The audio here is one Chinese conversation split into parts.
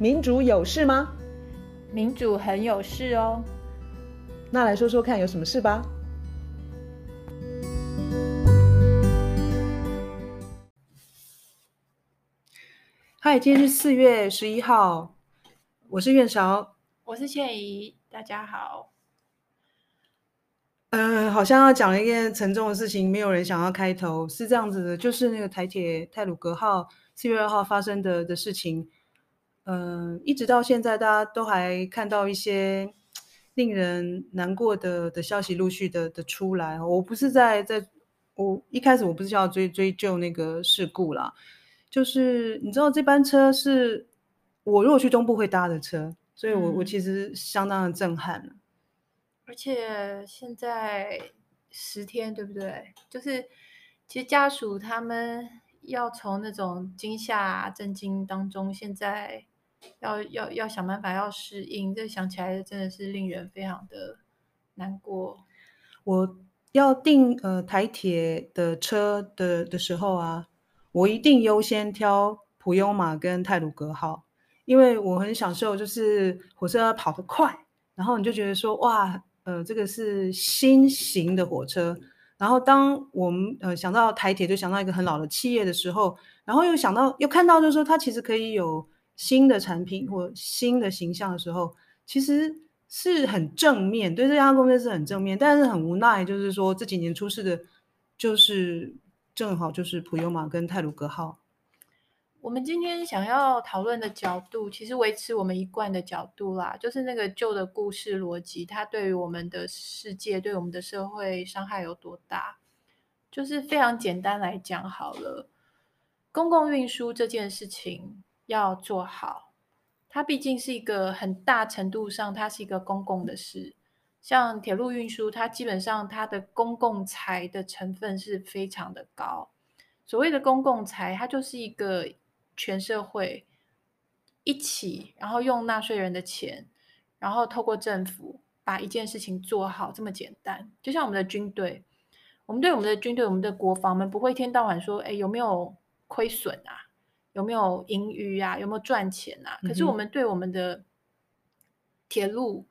民主有事吗？民主很有事哦。那来说说看，有什么事吧？嗨，今天是四月十一号，我是苑韶，我是倩怡，大家好。嗯、呃，好像要讲一件沉重的事情，没有人想要开头，是这样子的，就是那个台铁泰鲁格号四月二号发生的的事情。嗯、呃，一直到现在，大家都还看到一些令人难过的的消息陆续的的出来。我不是在在，我一开始我不是要追追究那个事故啦，就是你知道这班车是我如果去东部会搭的车，所以我、嗯、我其实相当的震撼。而且现在十天，对不对？就是其实家属他们要从那种惊吓、震惊当中，现在要要要想办法要适应。这想起来真的是令人非常的难过。我要订呃台铁的车的的时候啊，我一定优先挑普悠玛跟泰鲁格号，因为我很享受就是火车跑得快，然后你就觉得说哇。呃，这个是新型的火车。然后，当我们呃想到台铁，就想到一个很老的企业的时候，然后又想到，又看到，就是说它其实可以有新的产品或新的形象的时候，其实是很正面，对这家公司是很正面。但是很无奈，就是说这几年出事的，就是正好就是普悠玛跟泰鲁格号。我们今天想要讨论的角度，其实维持我们一贯的角度啦，就是那个旧的故事逻辑，它对于我们的世界、对我们的社会伤害有多大？就是非常简单来讲好了，公共运输这件事情要做好，它毕竟是一个很大程度上，它是一个公共的事。像铁路运输，它基本上它的公共财的成分是非常的高。所谓的公共财，它就是一个。全社会一起，然后用纳税人的钱，然后透过政府把一件事情做好，这么简单。就像我们的军队，我们对我们的军队、我们的国防，们不会一天到晚说，哎，有没有亏损啊？有没有盈余啊？有没有赚钱啊？可是我们对我们的铁路，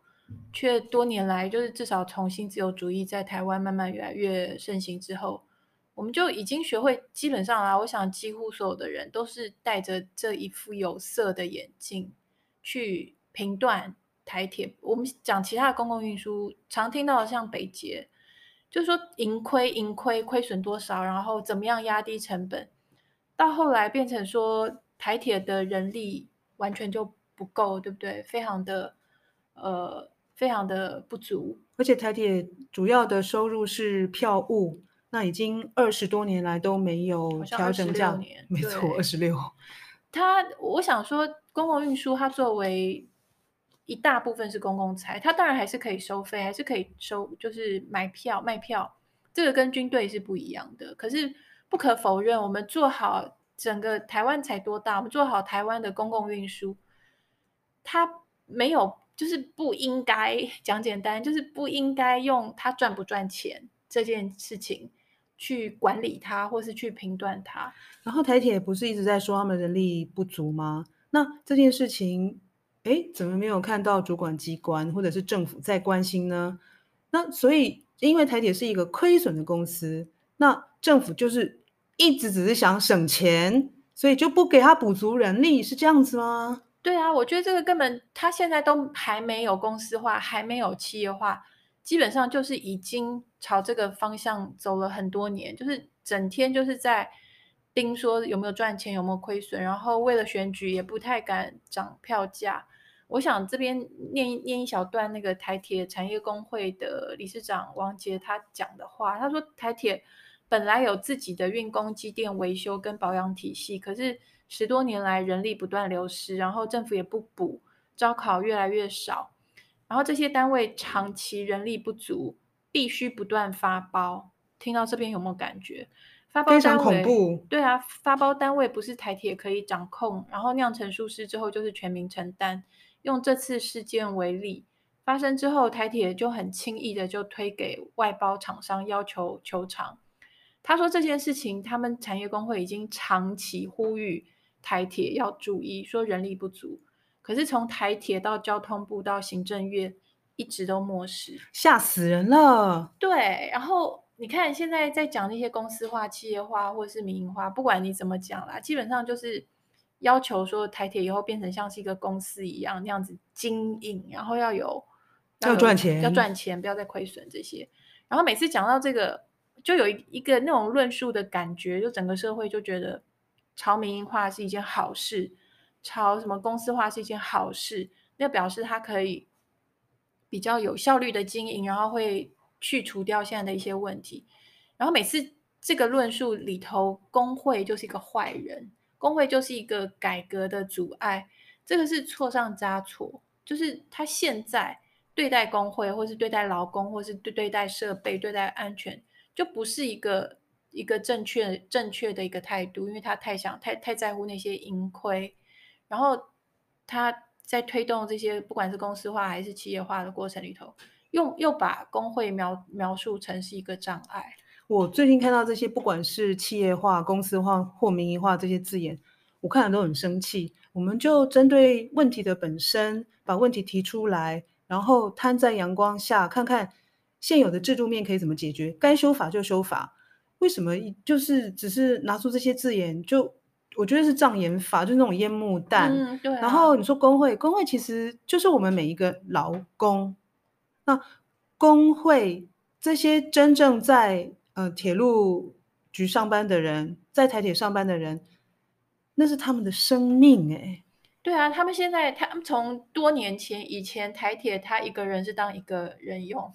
却多年来，就是至少从新自由主义在台湾慢慢越来越盛行之后。我们就已经学会，基本上啊，我想几乎所有的人都是戴着这一副有色的眼镜去评断台铁。我们讲其他的公共运输，常听到的像北捷，就是说盈亏、盈亏、亏损多少，然后怎么样压低成本，到后来变成说台铁的人力完全就不够，对不对？非常的呃，非常的不足，而且台铁主要的收入是票务。那已经二十多年来都没有调整价，没错，二十六。它，我想说，公共运输它作为一大部分是公共财，它当然还是可以收费，还是可以收，就是买票卖票，这个跟军队是不一样的。可是不可否认，我们做好整个台湾才多大，我们做好台湾的公共运输，它没有，就是不应该讲简单，就是不应该用它赚不赚钱这件事情。去管理它，或是去评断它。然后台铁不是一直在说他们人力不足吗？那这件事情，哎，怎么没有看到主管机关或者是政府在关心呢？那所以，因为台铁是一个亏损的公司，那政府就是一直只是想省钱，所以就不给他补足人力，是这样子吗？对啊，我觉得这个根本他现在都还没有公司化，还没有企业化。基本上就是已经朝这个方向走了很多年，就是整天就是在盯说有没有赚钱，有没有亏损，然后为了选举也不太敢涨票价。我想这边念念一小段那个台铁产业工会的理事长王杰他讲的话，他说台铁本来有自己的运工机电维修跟保养体系，可是十多年来人力不断流失，然后政府也不补，招考越来越少。然后这些单位长期人力不足，必须不断发包。听到这边有没有感觉？发包单位，非常恐怖。对啊，发包单位不是台铁可以掌控，然后酿成疏失之后就是全民承担。用这次事件为例，发生之后，台铁就很轻易的就推给外包厂商，要求求偿。他说这件事情，他们产业工会已经长期呼吁台铁要注意，说人力不足。可是从台铁到交通部到行政院，一直都漠视，吓死人了。对，然后你看现在在讲那些公司化、企业化或者是民营化，不管你怎么讲啦，基本上就是要求说台铁以后变成像是一个公司一样那样子经营，然后要有要赚钱，要赚钱，不要再亏损这些。然后每次讲到这个，就有一一个那种论述的感觉，就整个社会就觉得朝民营化是一件好事，朝什么公司化是一件好事，那表示它可以。比较有效率的经营，然后会去除掉现在的一些问题。然后每次这个论述里头，工会就是一个坏人，工会就是一个改革的阻碍。这个是错上加错，就是他现在对待工会，或是对待劳工，或是对对待设备、对待安全，就不是一个一个正确正确的一个态度，因为他太想太太在乎那些盈亏，然后他。在推动这些不管是公司化还是企业化的过程里头，又又把工会描描述成是一个障碍。我最近看到这些，不管是企业化、公司化或民营化这些字眼，我看了都很生气。我们就针对问题的本身，把问题提出来，然后摊在阳光下，看看现有的制度面可以怎么解决，该修法就修法。为什么就是只是拿出这些字眼就？我觉得是障眼法，就是那种烟幕弹。嗯，对啊。然后你说工会，工会其实就是我们每一个劳工。那工会这些真正在呃铁路局上班的人，在台铁上班的人，那是他们的生命哎。对啊，他们现在他们从多年前以前台铁他一个人是当一个人用，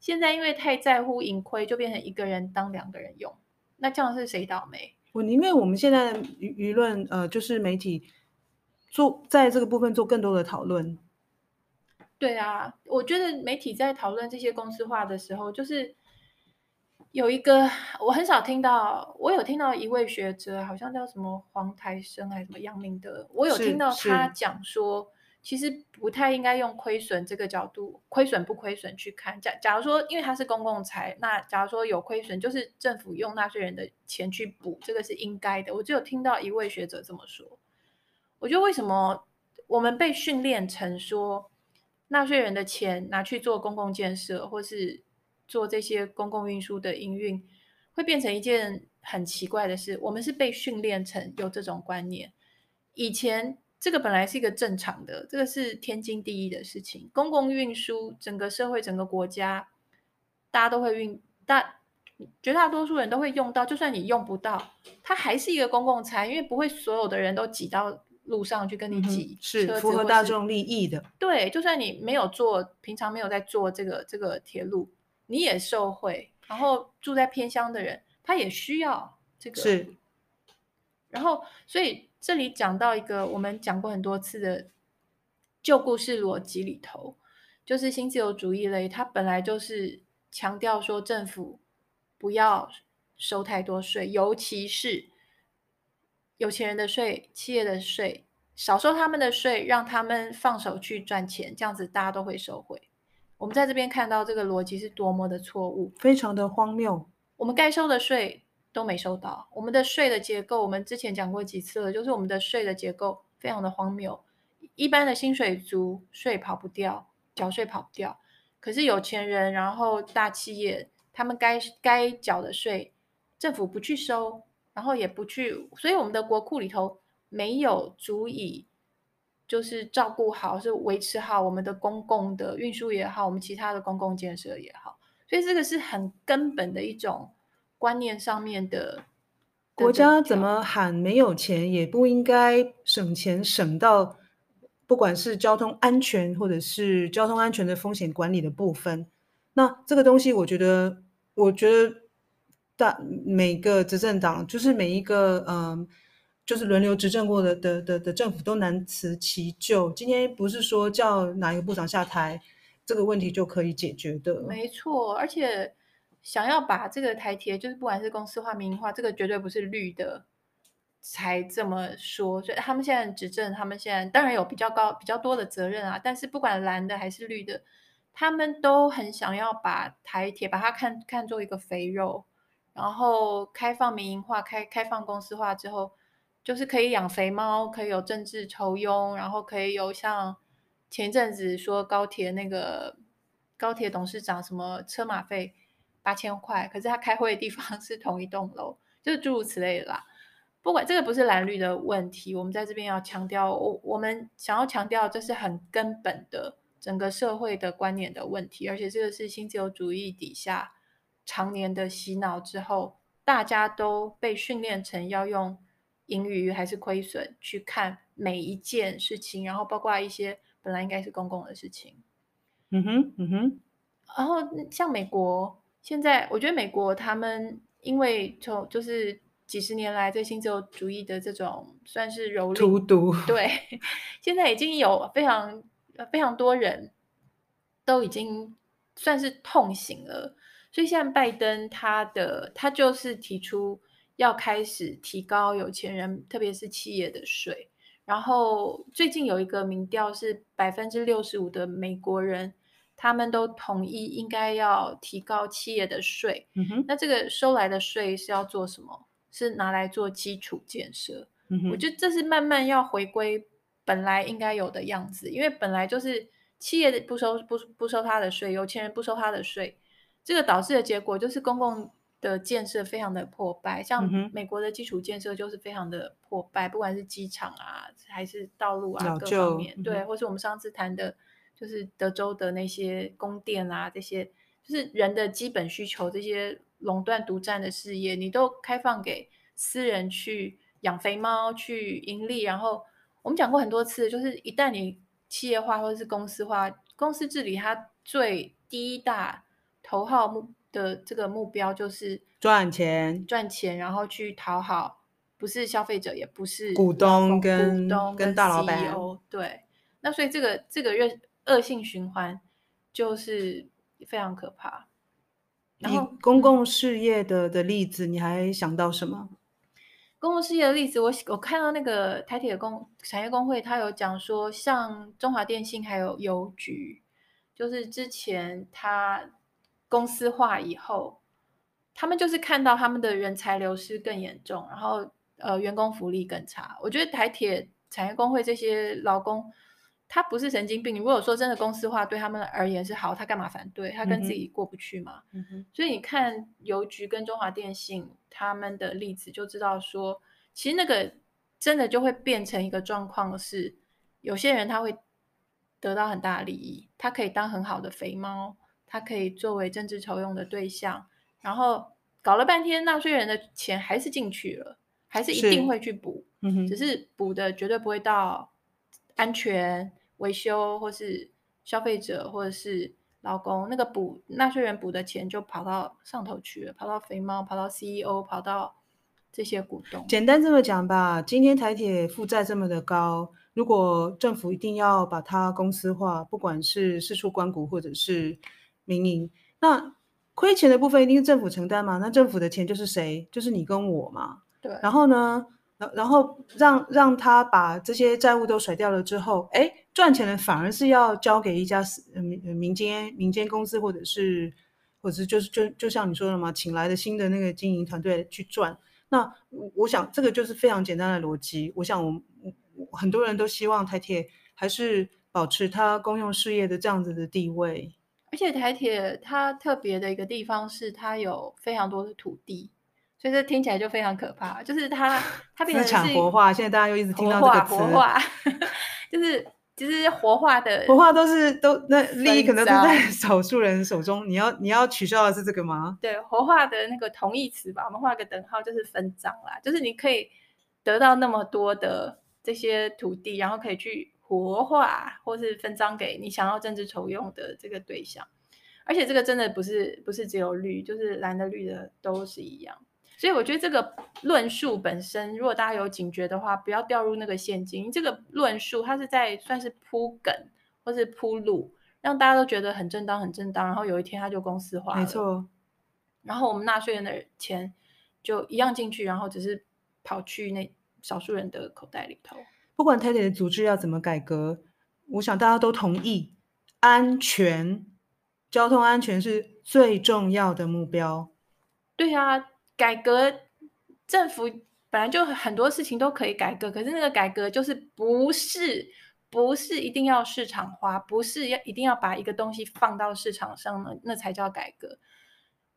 现在因为太在乎盈亏，就变成一个人当两个人用。那这样是谁倒霉？我宁愿我们现在舆舆论，呃，就是媒体做在这个部分做更多的讨论。对啊，我觉得媒体在讨论这些公司化的时候，就是有一个我很少听到，我有听到一位学者，好像叫什么黄台生还是什么杨明德，我有听到他讲说。其实不太应该用亏损这个角度，亏损不亏损去看。假假如说，因为它是公共财，那假如说有亏损，就是政府用纳税人的钱去补，这个是应该的。我只有听到一位学者这么说。我觉得为什么我们被训练成说，纳税人的钱拿去做公共建设，或是做这些公共运输的营运，会变成一件很奇怪的事？我们是被训练成有这种观念，以前。这个本来是一个正常的，这个是天经地义的事情。公共运输，整个社会、整个国家，大家都会运，大绝大多数人都会用到。就算你用不到，它还是一个公共财，因为不会所有的人都挤到路上去跟你挤，嗯、是符合大众利益的。对，就算你没有做，平常没有在做这个这个铁路，你也受惠。然后住在偏乡的人，他也需要这个。是，然后所以。这里讲到一个我们讲过很多次的旧故事逻辑里头，就是新自由主义类，它本来就是强调说政府不要收太多税，尤其是有钱人的税、企业的税，少收他们的税，让他们放手去赚钱，这样子大家都会收回。我们在这边看到这个逻辑是多么的错误，非常的荒谬。我们该收的税。都没收到。我们的税的结构，我们之前讲过几次了，就是我们的税的结构非常的荒谬。一般的薪水族税跑不掉，缴税跑不掉。可是有钱人，然后大企业，他们该该缴的税，政府不去收，然后也不去，所以我们的国库里头没有足以，就是照顾好，是维持好我们的公共的运输也好，我们其他的公共建设也好。所以这个是很根本的一种。观念上面的，国家怎么喊没有钱，也不应该省钱省到，不管是交通安全或者是交通安全的风险管理的部分。那这个东西，我觉得，我觉得大每个执政党，就是每一个嗯，就是轮流执政过的的的的政府都难辞其咎。今天不是说叫哪一个部长下台，这个问题就可以解决的。没错，而且。想要把这个台铁，就是不管是公司化、民营化，这个绝对不是绿的才这么说。所以他们现在执政，他们现在当然有比较高、比较多的责任啊。但是不管蓝的还是绿的，他们都很想要把台铁把它看看作一个肥肉，然后开放民营化、开开放公司化之后，就是可以养肥猫，可以有政治酬庸，然后可以有像前一阵子说高铁那个高铁董事长什么车马费八千块，可是他开会的地方 是同一栋楼，就是诸如此类的啦。不管这个不是蓝绿的问题，我们在这边要强调，我我们想要强调这是很根本的整个社会的观念的问题，而且这个是新自由主义底下常年的洗脑之后。大家都被训练成要用盈余还是亏损去看每一件事情，然后包括一些本来应该是公共的事情。嗯哼，嗯哼。然后像美国，现在我觉得美国他们因为从就是几十年来对新自由主义的这种算是蹂躏，荼毒，对，现在已经有非常非常多人都已经算是痛醒了。所以现在拜登他的他就是提出要开始提高有钱人，特别是企业的税。然后最近有一个民调是百分之六十五的美国人，他们都同意应该要提高企业的税。嗯哼。那这个收来的税是要做什么？是拿来做基础建设。嗯哼。我觉得这是慢慢要回归本来应该有的样子，因为本来就是企业不收不不收他的税，有钱人不收他的税。这个导致的结果就是公共的建设非常的破败，像美国的基础建设就是非常的破败，嗯、不管是机场啊，还是道路啊，各方面，嗯、对，或是我们上次谈的，就是德州的那些宫殿啊，这些就是人的基本需求，这些垄断独占的事业，你都开放给私人去养肥猫去盈利，然后我们讲过很多次，就是一旦你企业化或者是公司化，公司治理它最第一大。头号目的这个目标就是赚钱，赚钱，然后去讨好不是消费者，也不是股东跟股东跟大老板。对，那所以这个这个恶恶性循环就是非常可怕。然后公共事业的的例子，你还想到什么？公共事业的例子，我我看到那个台铁工产业工会，他有讲说，像中华电信还有邮局，就是之前他。公司化以后，他们就是看到他们的人才流失更严重，然后呃，员工福利更差。我觉得台铁产业工会这些劳工，他不是神经病。如果说真的公司化对他们而言是好，他干嘛反对？他跟自己过不去嘛。所以你看邮局跟中华电信他们的例子，就知道说，其实那个真的就会变成一个状况是，有些人他会得到很大的利益，他可以当很好的肥猫。他可以作为政治筹用的对象，然后搞了半天，纳税人的钱还是进去了，还是一定会去补，嗯、只是补的绝对不会到安全维修，或是消费者，或者是劳工那个补纳税人补的钱就跑到上头去了，跑到肥猫，跑到 CEO，跑到这些股东。简单这么讲吧，今天台铁负债这么的高，如果政府一定要把它公司化，不管是四处关股或者是民营，那亏钱的部分一定是政府承担嘛？那政府的钱就是谁？就是你跟我嘛。对。然后呢，然后让让他把这些债务都甩掉了之后，哎，赚钱的反而是要交给一家民民间民间公司，或者是或者就是就就像你说的嘛，请来的新的那个经营团队去赚。那我我想这个就是非常简单的逻辑。我想我我很多人都希望台铁还是保持它公用事业的这样子的地位。而且台铁它特别的一个地方是它有非常多的土地，所以这听起来就非常可怕。就是它它变成是资产活化，现在大家又一直听到这个词，活化，就是就是活化的活化都是都那利益可能都在 少数人手中。你要你要取消的是这个吗？对，活化的那个同义词吧，我们画个等号，就是分赃啦。就是你可以得到那么多的这些土地，然后可以去。活化，或是分赃给你想要政治筹用的这个对象，而且这个真的不是不是只有绿，就是蓝的绿的都是一样。所以我觉得这个论述本身，如果大家有警觉的话，不要掉入那个陷阱。这个论述它是在算是铺梗，或是铺路，让大家都觉得很正当很正当，然后有一天它就公司化了，没错。然后我们纳税人的钱就一样进去，然后只是跑去那少数人的口袋里头。不管台铁的组织要怎么改革，我想大家都同意，安全、交通安全是最重要的目标。对啊，改革政府本来就很多事情都可以改革，可是那个改革就是不是不是一定要市场化，不是要一定要把一个东西放到市场上呢，那才叫改革。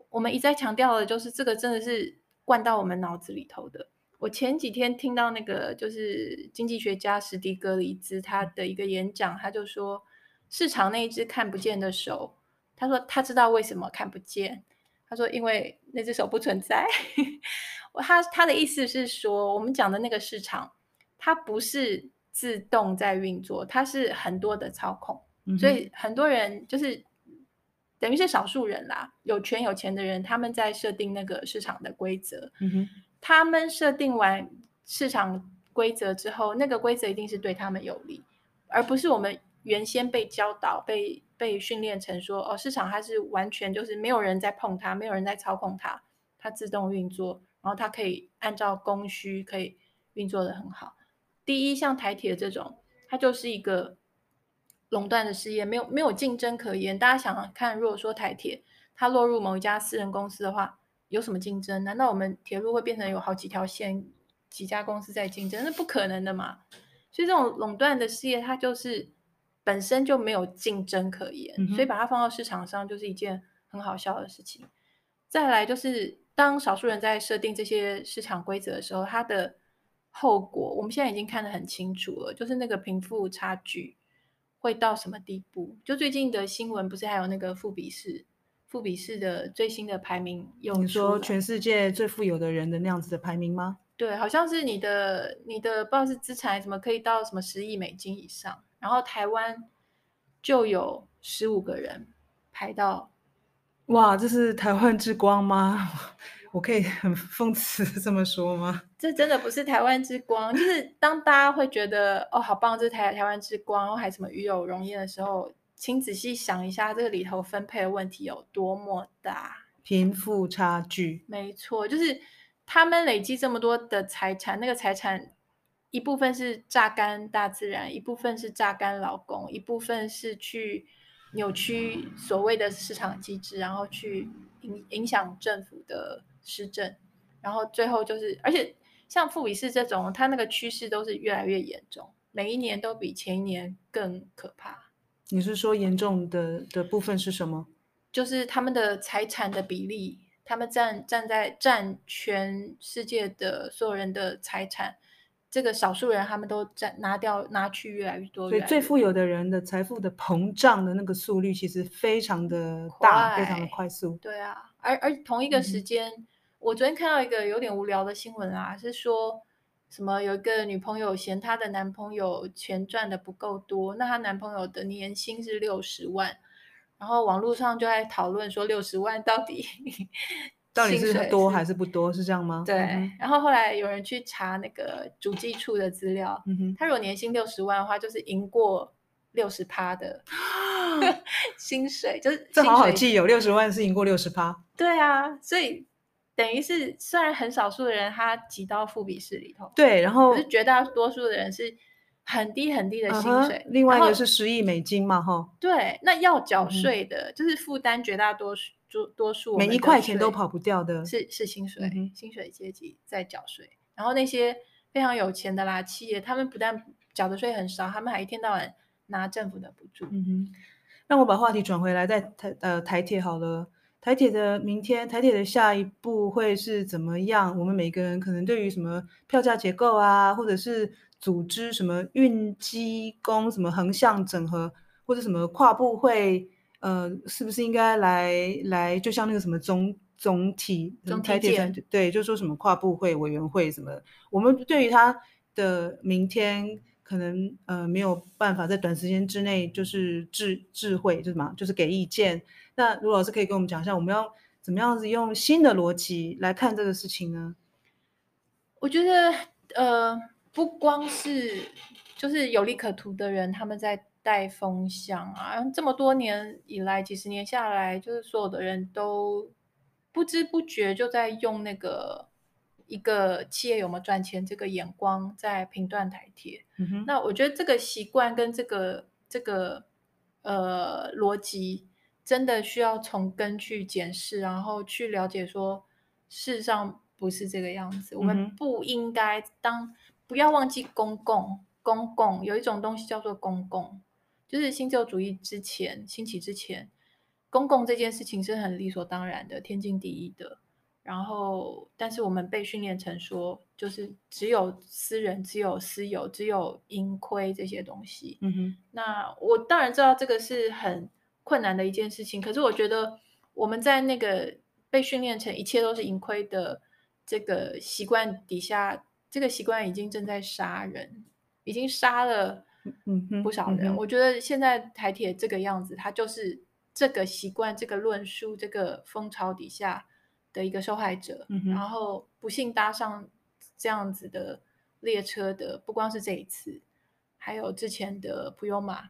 我们一再强调的就是这个真的是灌到我们脑子里头的。我前几天听到那个就是经济学家史迪格里兹他的一个演讲，他就说市场那一只看不见的手，他说他知道为什么看不见，他说因为那只手不存在。他他的意思是说，我们讲的那个市场，它不是自动在运作，它是很多的操控，嗯、所以很多人就是等于是少数人啦，有权有钱的人，他们在设定那个市场的规则。他们设定完市场规则之后，那个规则一定是对他们有利，而不是我们原先被教导、被被训练成说，哦，市场它是完全就是没有人在碰它，没有人在操控它，它自动运作。然后它可以按照供需可以运作得很好。第一，像台铁这种，它就是一个垄断的事业，没有没有竞争可言。大家想想看，如果说台铁它落入某一家私人公司的话，有什么竞争？难道我们铁路会变成有好几条线、几家公司在竞争？那不可能的嘛。所以这种垄断的事业，它就是本身就没有竞争可言，嗯、所以把它放到市场上就是一件很好笑的事情。再来就是。当少数人在设定这些市场规则的时候，它的后果我们现在已经看得很清楚了，就是那个贫富差距会到什么地步？就最近的新闻不是还有那个富比士，富比士的最新的排名有，你说全世界最富有的人的那样子的排名吗？对，好像是你的你的不知道是资产什么可以到什么十亿美金以上，然后台湾就有十五个人排到。哇，这是台湾之光吗？我可以很讽刺这么说吗？这真的不是台湾之光，就是当大家会觉得哦，好棒，这是台台湾之光，然后还什么与有荣焉的时候，请仔细想一下，这个里头分配的问题有多么大，贫富差距。没错，就是他们累积这么多的财产，那个财产一部分是榨干大自然，一部分是榨干劳工，一部分是去。扭曲所谓的市场机制，然后去影影响政府的施政，然后最后就是，而且像富比士这种，它那个趋势都是越来越严重，每一年都比前一年更可怕。你是说严重的的部分是什么？就是他们的财产的比例，他们占占在占全世界的所有人的财产。这个少数人，他们都占拿掉拿去越来越多，所以最富有的人的财富的膨胀的那个速率其实非常的大，快非常的快速。对啊，而而同一个时间，嗯、我昨天看到一个有点无聊的新闻啊，是说什么有一个女朋友嫌她的男朋友钱赚的不够多，那她男朋友的年薪是六十万，然后网络上就在讨论说六十万到底。到底是多还是不多？是这样吗？对。然后后来有人去查那个主计处的资料，嗯、哼他如果年薪六十万的话，就是赢过六十趴的 薪水，就是这好好记有六十万是赢过六十趴。对啊，所以等于是虽然很少数的人他挤到富比士里头，对，然后可是绝大多数的人是很低很低的薪水。Uh 另外一个是十亿美金嘛，哈。对，那要缴税的，嗯、就是负担绝大多数。多多数每一块钱都跑不掉的，是是薪水，嗯、薪水阶级在缴税。然后那些非常有钱的啦企业，他们不但缴的税很少，他们还一天到晚拿政府的补助。嗯哼，那我把话题转回来，在台呃台铁好了，台铁的明天，台铁的下一步会是怎么样？我们每个人可能对于什么票价结构啊，或者是组织什么运机工什么横向整合，或者什么跨部会。呃，是不是应该来来，就像那个什么总总体总台铁对，就说什么跨部会委员会什么，我们对于他的明天可能呃没有办法在短时间之内就是智智慧就是什么，就是给意见。那卢老师可以跟我们讲一下，我们要怎么样子用新的逻辑来看这个事情呢？我觉得呃，不光是就是有利可图的人，他们在。带风向啊！这么多年以来，几十年下来，就是所有的人都不知不觉就在用那个一个企业有没有赚钱这个眼光在评断台铁。嗯、那我觉得这个习惯跟这个这个呃逻辑，真的需要从根去检视，然后去了解说，事实上不是这个样子。我们不应该当，不要忘记公共，公共有一种东西叫做公共，就是新自由主义之前兴起之前，公共这件事情是很理所当然的，天经地义的。然后，但是我们被训练成说，就是只有私人、只有私有、只有盈亏这些东西。嗯哼。那我当然知道这个是很困难的一件事情，可是我觉得我们在那个被训练成一切都是盈亏的这个习惯底下，这个习惯已经正在杀人，已经杀了不少人。嗯嗯、我觉得现在台铁这个样子，它就是这个习惯、这个论述、这个风潮底下的一个受害者，嗯、然后不幸搭上这样子的列车的，不光是这一次，还有之前的普悠玛，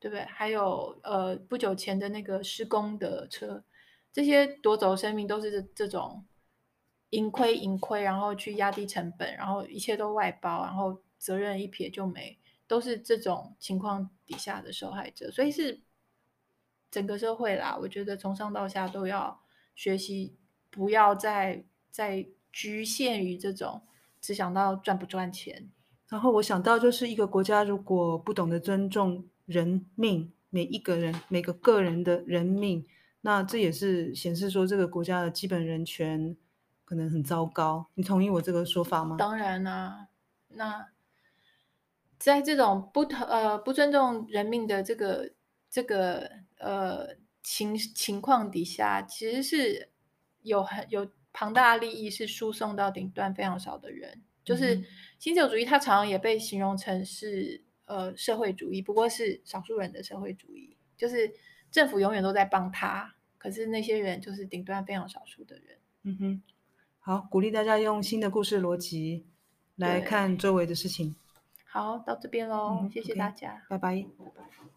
对不对？还有呃不久前的那个施工的车，这些夺走生命都是这这种盈亏盈亏，然后去压低成本，然后一切都外包，然后责任一撇就没，都是这种情况底下的受害者，所以是整个社会啦，我觉得从上到下都要学习。不要再再局限于这种只想到赚不赚钱。然后我想到，就是一个国家如果不懂得尊重人命，每一个人每个个人的人命，那这也是显示说这个国家的基本人权可能很糟糕。你同意我这个说法吗？当然啦、啊，那在这种不呃不尊重人命的这个这个呃情情况底下，其实是。有很有庞大的利益是输送到顶端非常少的人，就是新自由主义，它常常也被形容成是呃社会主义，不过是少数人的社会主义，就是政府永远都在帮他，可是那些人就是顶端非常少数的人。嗯哼，好，鼓励大家用新的故事逻辑来看周围的事情。好，到这边喽，嗯，谢谢大家，拜拜。拜拜。